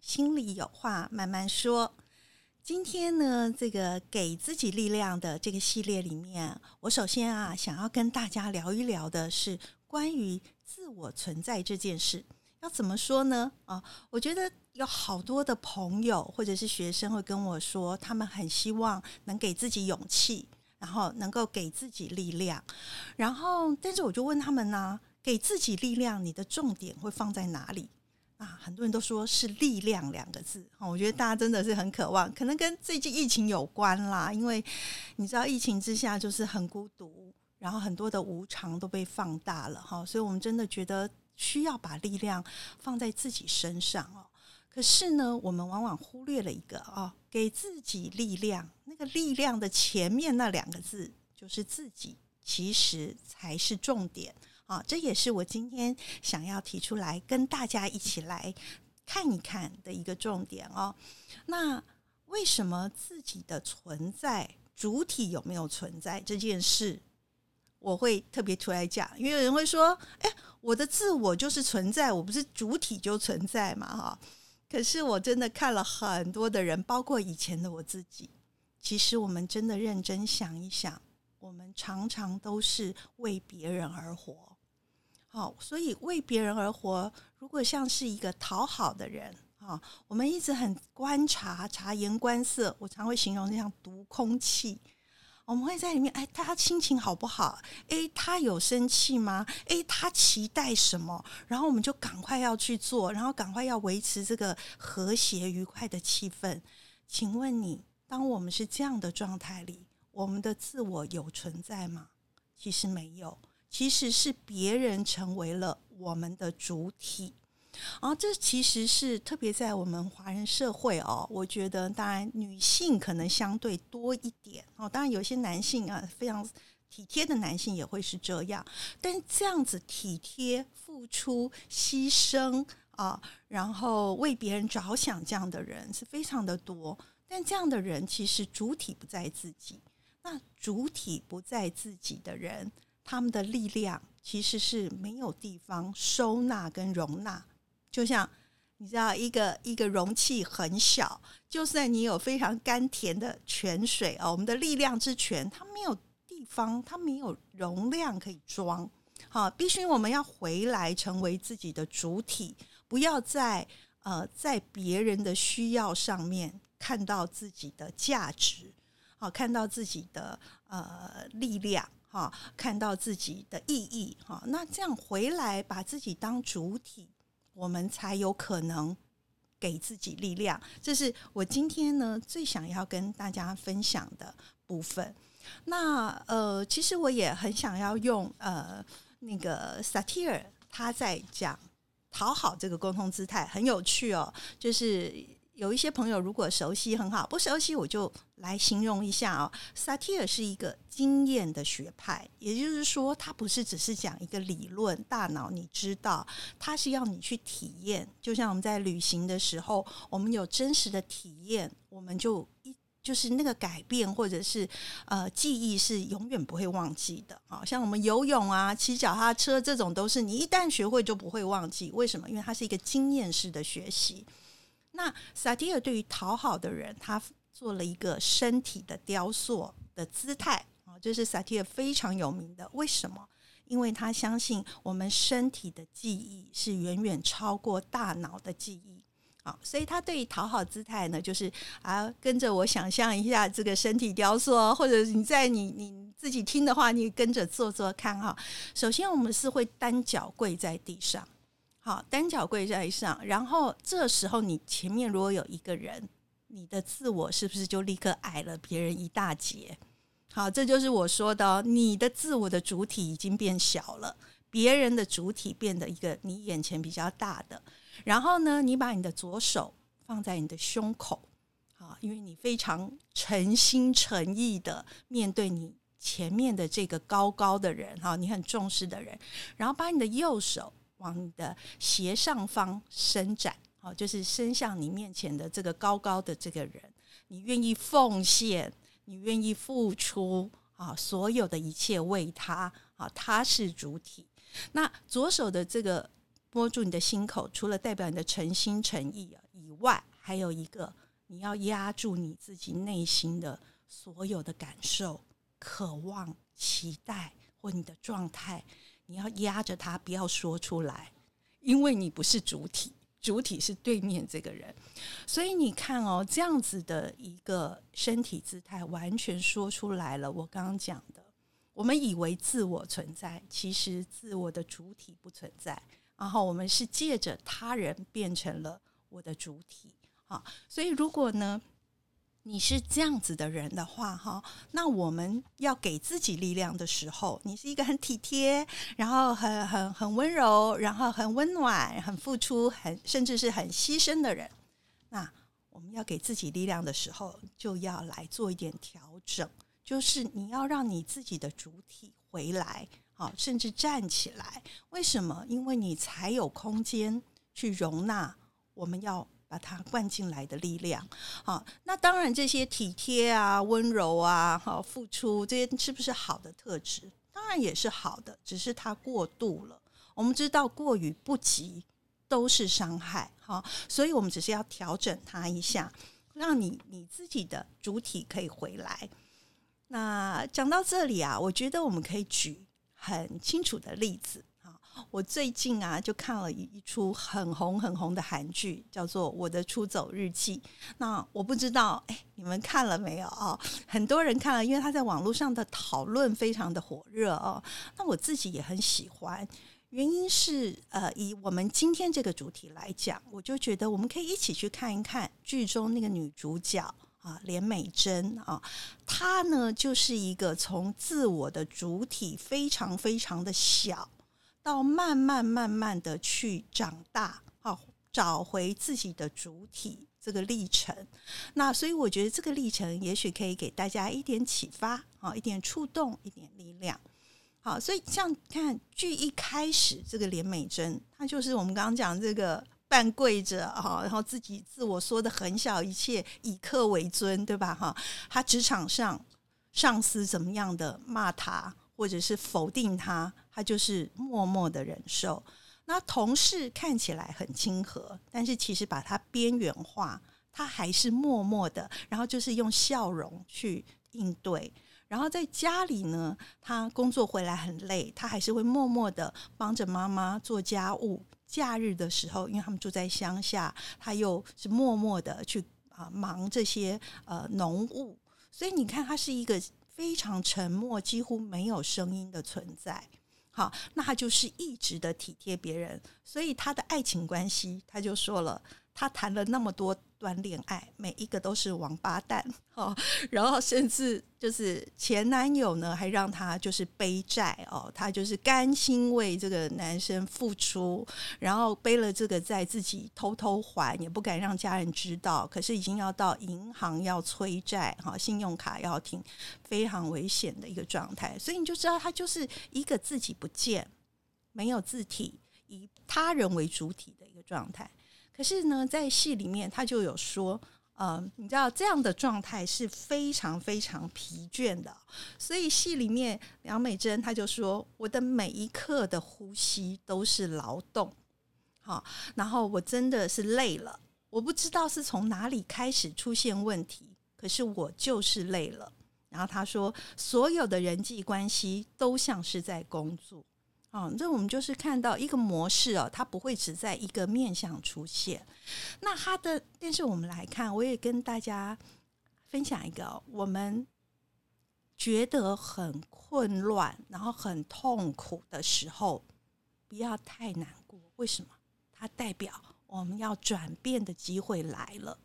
心里有话慢慢说。今天呢，这个给自己力量的这个系列里面，我首先啊，想要跟大家聊一聊的是关于自我存在这件事。要怎么说呢？啊，我觉得有好多的朋友或者是学生会跟我说，他们很希望能给自己勇气，然后能够给自己力量。然后，但是我就问他们呢，给自己力量，你的重点会放在哪里？啊，很多人都说是“力量”两个字，我觉得大家真的是很渴望，可能跟最近疫情有关啦。因为你知道，疫情之下就是很孤独，然后很多的无常都被放大了哈，所以我们真的觉得需要把力量放在自己身上哦。可是呢，我们往往忽略了一个哦，给自己力量，那个力量的前面那两个字就是自己，其实才是重点。啊，这也是我今天想要提出来跟大家一起来看一看的一个重点哦。那为什么自己的存在主体有没有存在这件事，我会特别出来讲？因为有人会说：“哎，我的自我就是存在，我不是主体就存在嘛？”哈。可是我真的看了很多的人，包括以前的我自己，其实我们真的认真想一想，我们常常都是为别人而活。哦，所以为别人而活，如果像是一个讨好的人啊，我们一直很观察、察言观色，我常会形容这样读空气。我们会在里面，哎，他心情好不好？哎，他有生气吗？哎，他期待什么？然后我们就赶快要去做，然后赶快要维持这个和谐愉快的气氛。请问你，当我们是这样的状态里，我们的自我有存在吗？其实没有。其实是别人成为了我们的主体，啊这其实是特别在我们华人社会哦，我觉得当然女性可能相对多一点。哦，当然有些男性啊非常体贴的男性也会是这样，但这样子体贴、付出、牺牲啊，然后为别人着想这样的人是非常的多，但这样的人其实主体不在自己，那主体不在自己的人。他们的力量其实是没有地方收纳跟容纳，就像你知道，一个一个容器很小，就算你有非常甘甜的泉水啊，我们的力量之泉，它没有地方，它没有容量可以装。好，必须我们要回来成为自己的主体，不要在呃在别人的需要上面看到自己的价值，好，看到自己的呃力量。哈，看到自己的意义，哈，那这样回来把自己当主体，我们才有可能给自己力量。这是我今天呢最想要跟大家分享的部分。那呃，其实我也很想要用呃那个萨提尔他在讲讨好这个沟通姿态，很有趣哦，就是。有一些朋友如果熟悉很好，不熟悉我就来形容一下哦。萨提尔是一个经验的学派，也就是说，他不是只是讲一个理论，大脑你知道，他是要你去体验。就像我们在旅行的时候，我们有真实的体验，我们就一就是那个改变或者是呃记忆是永远不会忘记的。好像我们游泳啊、骑脚踏车这种，都是你一旦学会就不会忘记。为什么？因为它是一个经验式的学习。那萨提尔对于讨好的人，他做了一个身体的雕塑的姿态啊，这是萨提尔非常有名的。为什么？因为他相信我们身体的记忆是远远超过大脑的记忆啊，所以他对于讨好姿态呢，就是啊，跟着我想象一下这个身体雕塑，或者你在你你自己听的话，你跟着做做看哈。首先，我们是会单脚跪在地上。好，单脚跪在上，然后这时候你前面如果有一个人，你的自我是不是就立刻矮了别人一大截？好，这就是我说的，你的自我的主体已经变小了，别人的主体变得一个你眼前比较大的。然后呢，你把你的左手放在你的胸口，啊，因为你非常诚心诚意的面对你前面的这个高高的人，哈，你很重视的人，然后把你的右手往你的斜上方伸展，好，就是伸向你面前的这个高高的这个人，你愿意奉献，你愿意付出，啊，所有的一切为他，啊，他是主体。那左手的这个摸住你的心口，除了代表你的诚心诚意以外，还有一个你要压住你自己内心的所有的感受、渴望、期待或你的状态，你要压着他，不要说出来，因为你不是主体，主体是对面这个人。所以你看哦，这样子的一个身体姿态，完全说出来了。我刚刚讲的。我们以为自我存在，其实自我的主体不存在。然后我们是借着他人变成了我的主体啊。所以如果呢，你是这样子的人的话，哈，那我们要给自己力量的时候，你是一个很体贴，然后很很很温柔，然后很温暖，很付出，很甚至是很牺牲的人。那我们要给自己力量的时候，就要来做一点调整。就是你要让你自己的主体回来，好，甚至站起来。为什么？因为你才有空间去容纳我们要把它灌进来的力量。好，那当然这些体贴啊、温柔啊、好付出这些是不是好的特质？当然也是好的，只是它过度了。我们知道过于不及都是伤害，好，所以我们只是要调整它一下，让你你自己的主体可以回来。那讲到这里啊，我觉得我们可以举很清楚的例子。我最近啊就看了一一出很红很红的韩剧，叫做《我的出走日记》。那我不知道哎，你们看了没有啊？很多人看了，因为他在网络上的讨论非常的火热哦。那我自己也很喜欢，原因是呃，以我们今天这个主题来讲，我就觉得我们可以一起去看一看剧中那个女主角。啊，连美珍啊，她呢就是一个从自我的主体非常非常的小，到慢慢慢慢的去长大，啊，找回自己的主体这个历程。那所以我觉得这个历程也许可以给大家一点启发，啊，一点触动，一点力量。好，所以像看剧一开始，这个连美珍，她就是我们刚刚讲这个。半跪着哈，然后自己自我说的很小，一切以客为尊，对吧？哈，她职场上上司怎么样的骂她，或者是否定他，他就是默默的忍受。那同事看起来很亲和，但是其实把他边缘化，他还是默默的，然后就是用笑容去应对。然后在家里呢，他工作回来很累，他还是会默默的帮着妈妈做家务。假日的时候，因为他们住在乡下，他又是默默的去啊忙这些呃农务，所以你看，他是一个非常沉默、几乎没有声音的存在。好，那他就是一直的体贴别人，所以他的爱情关系，他就说了，他谈了那么多。段恋爱，每一个都是王八蛋 哦，然后甚至就是前男友呢，还让他就是背债哦，他就是甘心为这个男生付出，然后背了这个债自己偷偷还，也不敢让家人知道，可是已经要到银行要催债哈，信用卡要停，非常危险的一个状态，所以你就知道他就是一个自己不见，没有字体，以他人为主体的一个状态。可是呢，在戏里面他就有说，呃，你知道这样的状态是非常非常疲倦的，所以戏里面梁美珍她就说，我的每一刻的呼吸都是劳动，好，然后我真的是累了，我不知道是从哪里开始出现问题，可是我就是累了。然后他说，所有的人际关系都像是在工作。哦，这我们就是看到一个模式哦，它不会只在一个面向出现。那它的，但是我们来看，我也跟大家分享一个，我们觉得很混乱，然后很痛苦的时候，不要太难过。为什么？它代表我们要转变的机会来了。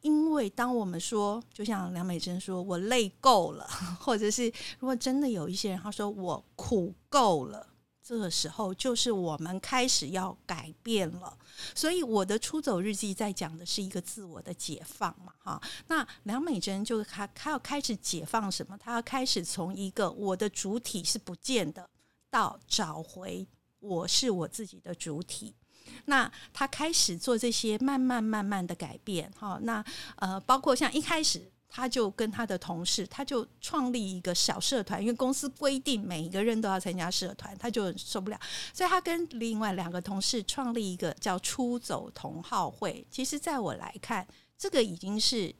因为当我们说，就像梁美珍说，我累够了，或者是如果真的有一些人他说我苦够了。这个时候就是我们开始要改变了。所以我的出走日记在讲的是一个自我的解放嘛，哈。那梁美珍就她，她要开始解放什么？她要开始从一个我的主体是不见的，到找回我是我自己的主体。那他开始做这些慢慢慢慢的改变，哈。那呃，包括像一开始。他就跟他的同事，他就创立一个小社团，因为公司规定每一个人都要参加社团，他就受不了，所以他跟另外两个同事创立一个叫“出走同好会”。其实，在我来看，这个已经是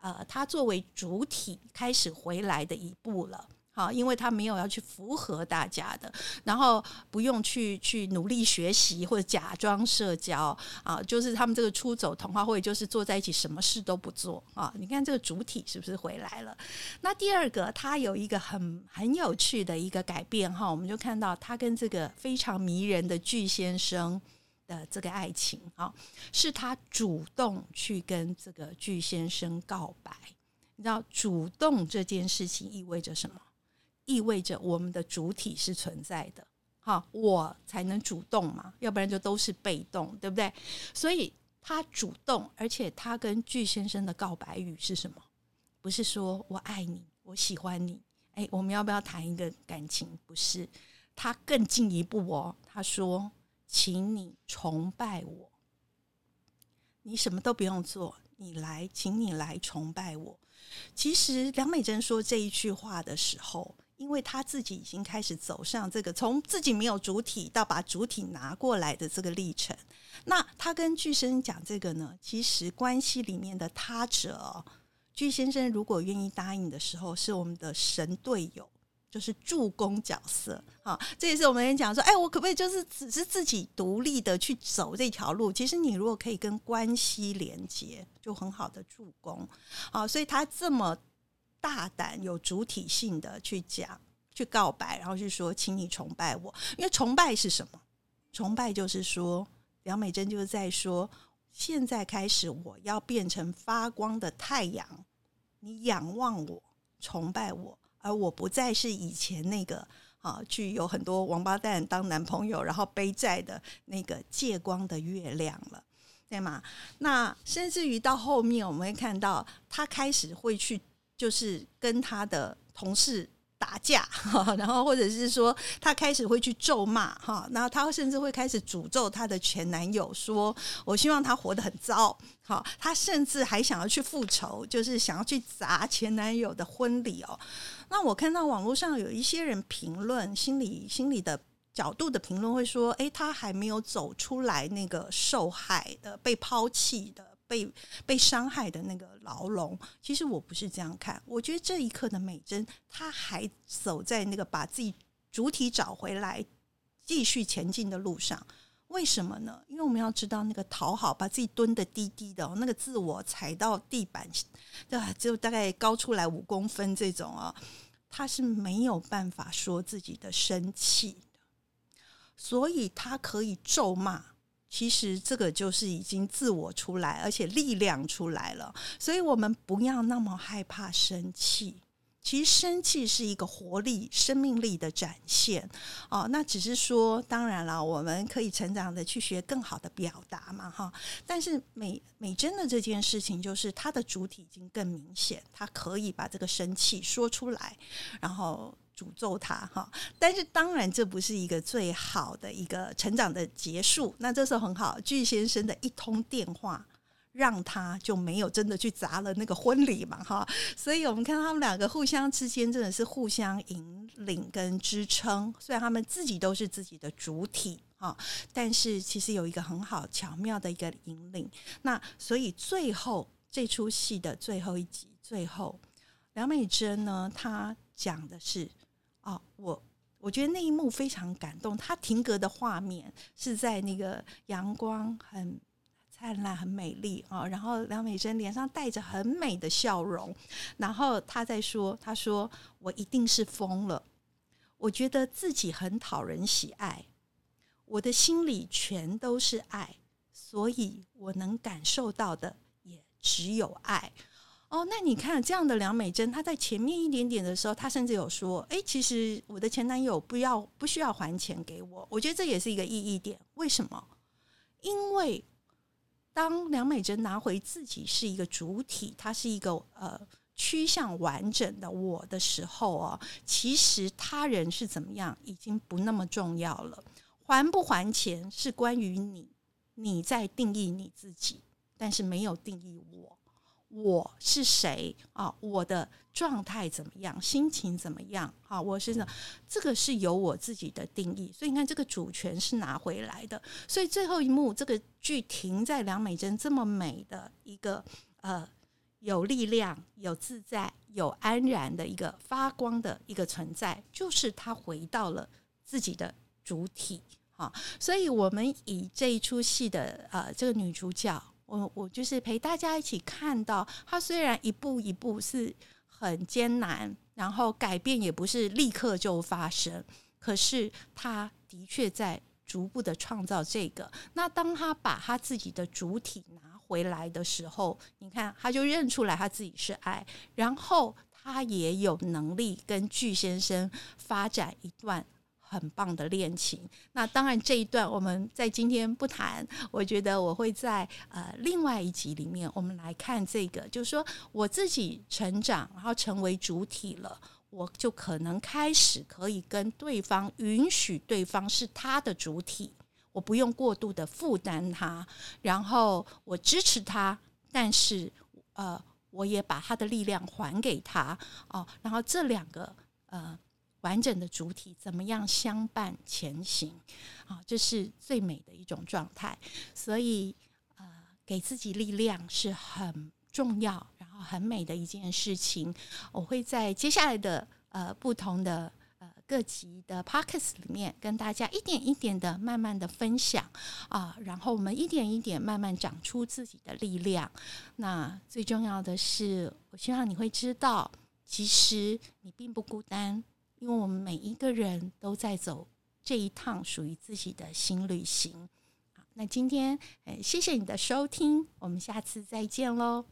呃，他作为主体开始回来的一步了。好，因为他没有要去符合大家的，然后不用去去努力学习或者假装社交啊，就是他们这个出走童话会，就是坐在一起什么事都不做啊。你看这个主体是不是回来了？那第二个，他有一个很很有趣的一个改变哈，我们就看到他跟这个非常迷人的巨先生的这个爱情啊，是他主动去跟这个巨先生告白。你知道，主动这件事情意味着什么？意味着我们的主体是存在的，哈，我才能主动嘛，要不然就都是被动，对不对？所以他主动，而且他跟巨先生的告白语是什么？不是说我爱你，我喜欢你，哎，我们要不要谈一个感情？不是，他更进一步哦，他说，请你崇拜我，你什么都不用做，你来，请你来崇拜我。其实梁美珍说这一句话的时候。因为他自己已经开始走上这个从自己没有主体到把主体拿过来的这个历程，那他跟巨先生讲这个呢，其实关系里面的他者，巨先生如果愿意答应的时候，是我们的神队友，就是助攻角色啊。这也是我们讲说，哎，我可不可以就是只是自己独立的去走这条路？其实你如果可以跟关系连接，就很好的助攻啊。所以他这么。大胆有主体性的去讲、去告白，然后去说，请你崇拜我。因为崇拜是什么？崇拜就是说，梁美珍就是在说，现在开始我要变成发光的太阳，你仰望我、崇拜我，而我不再是以前那个啊，去有很多王八蛋当男朋友，然后背债的那个借光的月亮了，对吗？那甚至于到后面，我们会看到他开始会去。就是跟他的同事打架，哈 然后或者是说他开始会去咒骂哈，然后他甚至会开始诅咒他的前男友，说我希望他活得很糟。好，他甚至还想要去复仇，就是想要去砸前男友的婚礼哦。那我看到网络上有一些人评论，心理心理的角度的评论会说，诶，他还没有走出来那个受害的、被抛弃的。被被伤害的那个牢笼，其实我不是这样看。我觉得这一刻的美珍，她还走在那个把自己主体找回来、继续前进的路上。为什么呢？因为我们要知道，那个讨好，把自己蹲的低低的，那个自我踩到地板，对吧？就大概高出来五公分这种啊，他是没有办法说自己的生气的，所以他可以咒骂。其实这个就是已经自我出来，而且力量出来了，所以我们不要那么害怕生气。其实生气是一个活力、生命力的展现哦。那只是说，当然了，我们可以成长的去学更好的表达嘛，哈。但是美美珍的这件事情，就是她的主体已经更明显，她可以把这个生气说出来，然后。诅咒他哈，但是当然这不是一个最好的一个成长的结束。那这时候很好，巨先生的一通电话让他就没有真的去砸了那个婚礼嘛哈。所以我们看到他们两个互相之间真的是互相引领跟支撑。虽然他们自己都是自己的主体哈，但是其实有一个很好巧妙的一个引领。那所以最后这出戏的最后一集，最后梁美珍呢，她讲的是。哦，我我觉得那一幕非常感动。他停格的画面是在那个阳光很灿烂、很美丽啊，然后梁美珍脸上带着很美的笑容，然后他在说：“他说我一定是疯了，我觉得自己很讨人喜爱，我的心里全都是爱，所以我能感受到的也只有爱。”哦，那你看这样的梁美珍，她在前面一点点的时候，她甚至有说：“哎，其实我的前男友不要不需要还钱给我。”我觉得这也是一个意义点。为什么？因为当梁美珍拿回自己是一个主体，她是一个呃趋向完整的我的时候哦，其实他人是怎么样已经不那么重要了。还不还钱是关于你，你在定义你自己，但是没有定义我。我是谁啊？我的状态怎么样？心情怎么样？啊，我是呢这个是由我自己的定义，所以你看这个主权是拿回来的。所以最后一幕，这个剧停在梁美珍这么美的一个呃有力量、有自在、有安然的一个发光的一个存在，就是她回到了自己的主体啊。所以我们以这一出戏的呃这个女主角。我我就是陪大家一起看到，他虽然一步一步是很艰难，然后改变也不是立刻就发生，可是他的确在逐步的创造这个。那当他把他自己的主体拿回来的时候，你看他就认出来他自己是爱，然后他也有能力跟巨先生发展一段。很棒的恋情，那当然这一段我们在今天不谈。我觉得我会在呃另外一集里面，我们来看这个，就是说我自己成长，然后成为主体了，我就可能开始可以跟对方允许对方是他的主体，我不用过度的负担他，然后我支持他，但是呃我也把他的力量还给他哦，然后这两个呃。完整的主体怎么样相伴前行啊？这是最美的一种状态。所以，呃，给自己力量是很重要，然后很美的一件事情。我会在接下来的呃不同的呃各级的 pockets 里面，跟大家一点一点的慢慢的分享啊，然后我们一点一点慢慢长出自己的力量。那最重要的是，我希望你会知道，其实你并不孤单。因为我们每一个人都在走这一趟属于自己的新旅行。好，那今天，谢谢你的收听，我们下次再见喽。